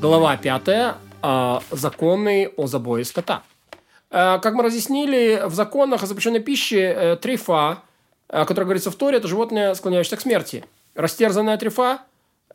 Глава 5. А, законы о забое скота. Э, как мы разъяснили, в законах о запрещенной пище э, трефа, о которой говорится в Торе, это животное, склоняющееся к смерти. Растерзанная трефа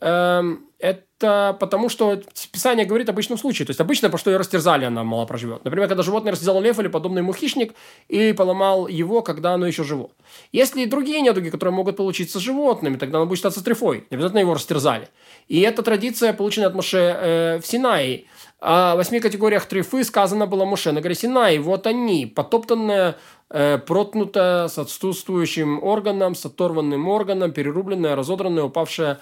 эм, это потому, что Писание говорит об обычном случае. То есть, обычно, по что ее растерзали, она мало проживет. Например, когда животное растерзало лев или подобный ему хищник и поломал его, когда оно еще живо. Если и другие недуги, которые могут получиться животными, тогда оно будет считаться трефой. Не обязательно его растерзали. И эта традиция, получена от Моше э, в Синае. О восьми категориях трефы сказано было Моше на горе Синай. Вот они, потоптанная, э, проткнутая, с отсутствующим органом, с оторванным органом, перерубленная, разодранная, упавшая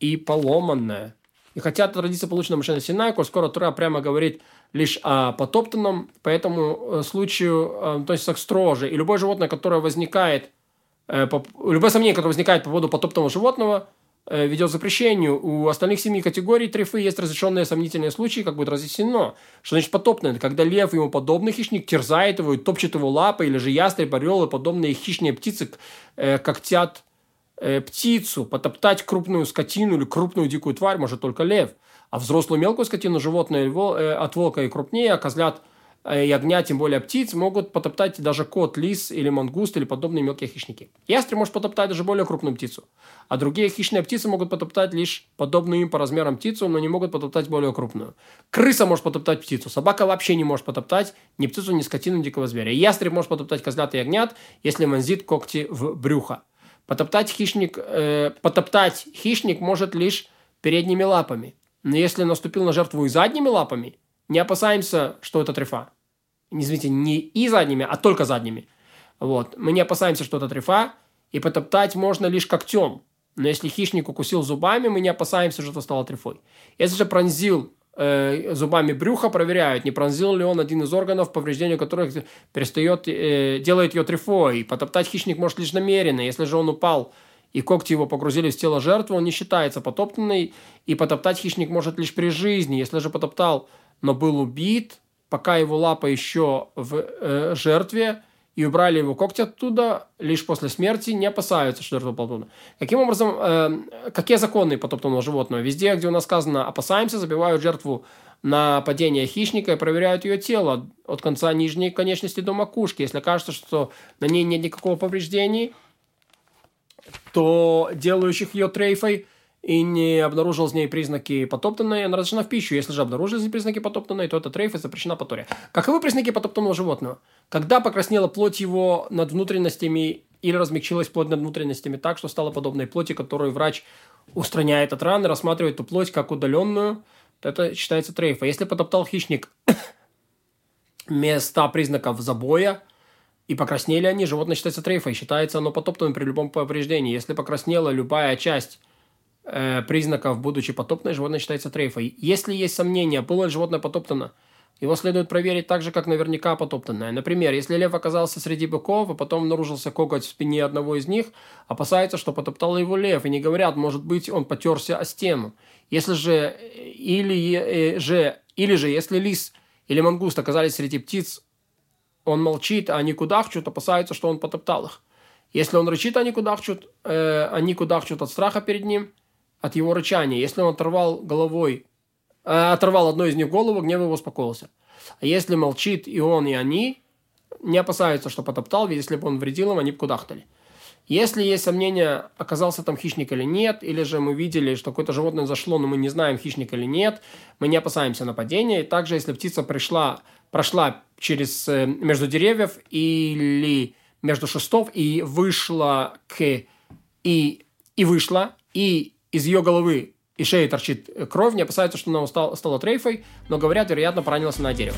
и поломанная. И хотя традиция получена Моше Синай, коль скоро Тура прямо говорит лишь о потоптанном, по этому э, случаю э, относится к строже. И любое животное, которое возникает, э, любое сомнение, которое возникает по поводу потоптанного животного, ведет запрещению. У остальных семи категорий трефы есть разрешенные сомнительные случаи, как будет разъяснено. Что значит потоптанный? Когда лев и ему подобный хищник терзает его и топчет его лапой, или же ястреб, орел и подобные хищные птицы когтят э, птицу, потоптать крупную скотину или крупную дикую тварь может только лев. А взрослую мелкую скотину животное э, от волка и крупнее, а козлят э, и огня, тем более птиц, могут потоптать даже кот, лис или мангуст или подобные мелкие хищники. Ястреб может потоптать даже более крупную птицу. А другие хищные птицы могут потоптать лишь подобную им по размерам птицу, но не могут потоптать более крупную. Крыса может потоптать птицу. Собака вообще не может потоптать ни птицу, ни скотину, ни дикого зверя. Ястреб может потоптать козлят и ягнят, если вонзит когти в брюхо. Потоптать хищник, э, потоптать хищник может лишь передними лапами. Но если наступил на жертву и задними лапами, не опасаемся, что это трефа. Извините, не и задними, а только задними. Вот. Мы не опасаемся, что это трефа, и потоптать можно лишь когтем. Но если хищник укусил зубами, мы не опасаемся, что это стало трефой. Если же пронзил э, зубами брюха, проверяют, не пронзил ли он один из органов, повреждение которых перестает, э, делает ее трефой. Потоптать хищник может лишь намеренно. Если же он упал и когти его погрузили в тело жертвы, он не считается потоптанный, и потоптать хищник может лишь при жизни. Если же потоптал, но был убит, пока его лапа еще в э, жертве, и убрали его когти оттуда, лишь после смерти не опасаются, что жертва потоптана. Каким образом, э, какие законы потоптанного животного? Везде, где у нас сказано «опасаемся», забивают жертву на падение хищника и проверяют ее тело от конца нижней конечности до макушки. Если кажется, что на ней нет никакого повреждения, то делающих ее трейфой – и не обнаружил в ней признаки потоптанной, она разрешена в пищу. Если же обнаружили признаки потоптанной, то эта трейфа запрещена по торе. Каковы признаки потоптанного животного? Когда покраснела плоть его над внутренностями или размягчилась плоть над внутренностями так, что стала подобной плоти, которую врач устраняет от раны, рассматривает эту плоть как удаленную, то это считается трейфа. Если потоптал хищник места признаков забоя, и покраснели они, животное считается трейфой. Считается оно потоптанным при любом повреждении. Если покраснела любая часть э, признаков, будучи потопное, животное считается трейфой. Если есть сомнения, было ли животное потоптано, его следует проверить так же, как наверняка потоптанное. Например, если лев оказался среди быков, а потом обнаружился коготь в спине одного из них, опасается, что потоптал его лев, и не говорят, может быть, он потерся о стену. Если же, или, э, же, или же, если лис или мангуст оказались среди птиц, он молчит, а они кудахчут, опасаются, что он потоптал их. Если он рычит, они кудахчут, э, они кудахчут от страха перед ним – от его рычания. Если он оторвал головой, э, оторвал одной из них голову, гнев его успокоился. А если молчит и он, и они, не опасаются, что потоптал, ведь если бы он вредил им, они бы кудахтали. Если есть сомнения, оказался там хищник или нет, или же мы видели, что какое-то животное зашло, но мы не знаем, хищник или нет, мы не опасаемся нападения. И также, если птица пришла, прошла через, э, между деревьев или между шестов и вышла к... и, и вышла, и из ее головы и шеи торчит кровь, не опасаются, что она стала, стала трейфой, но говорят, вероятно, поранилась на дерево.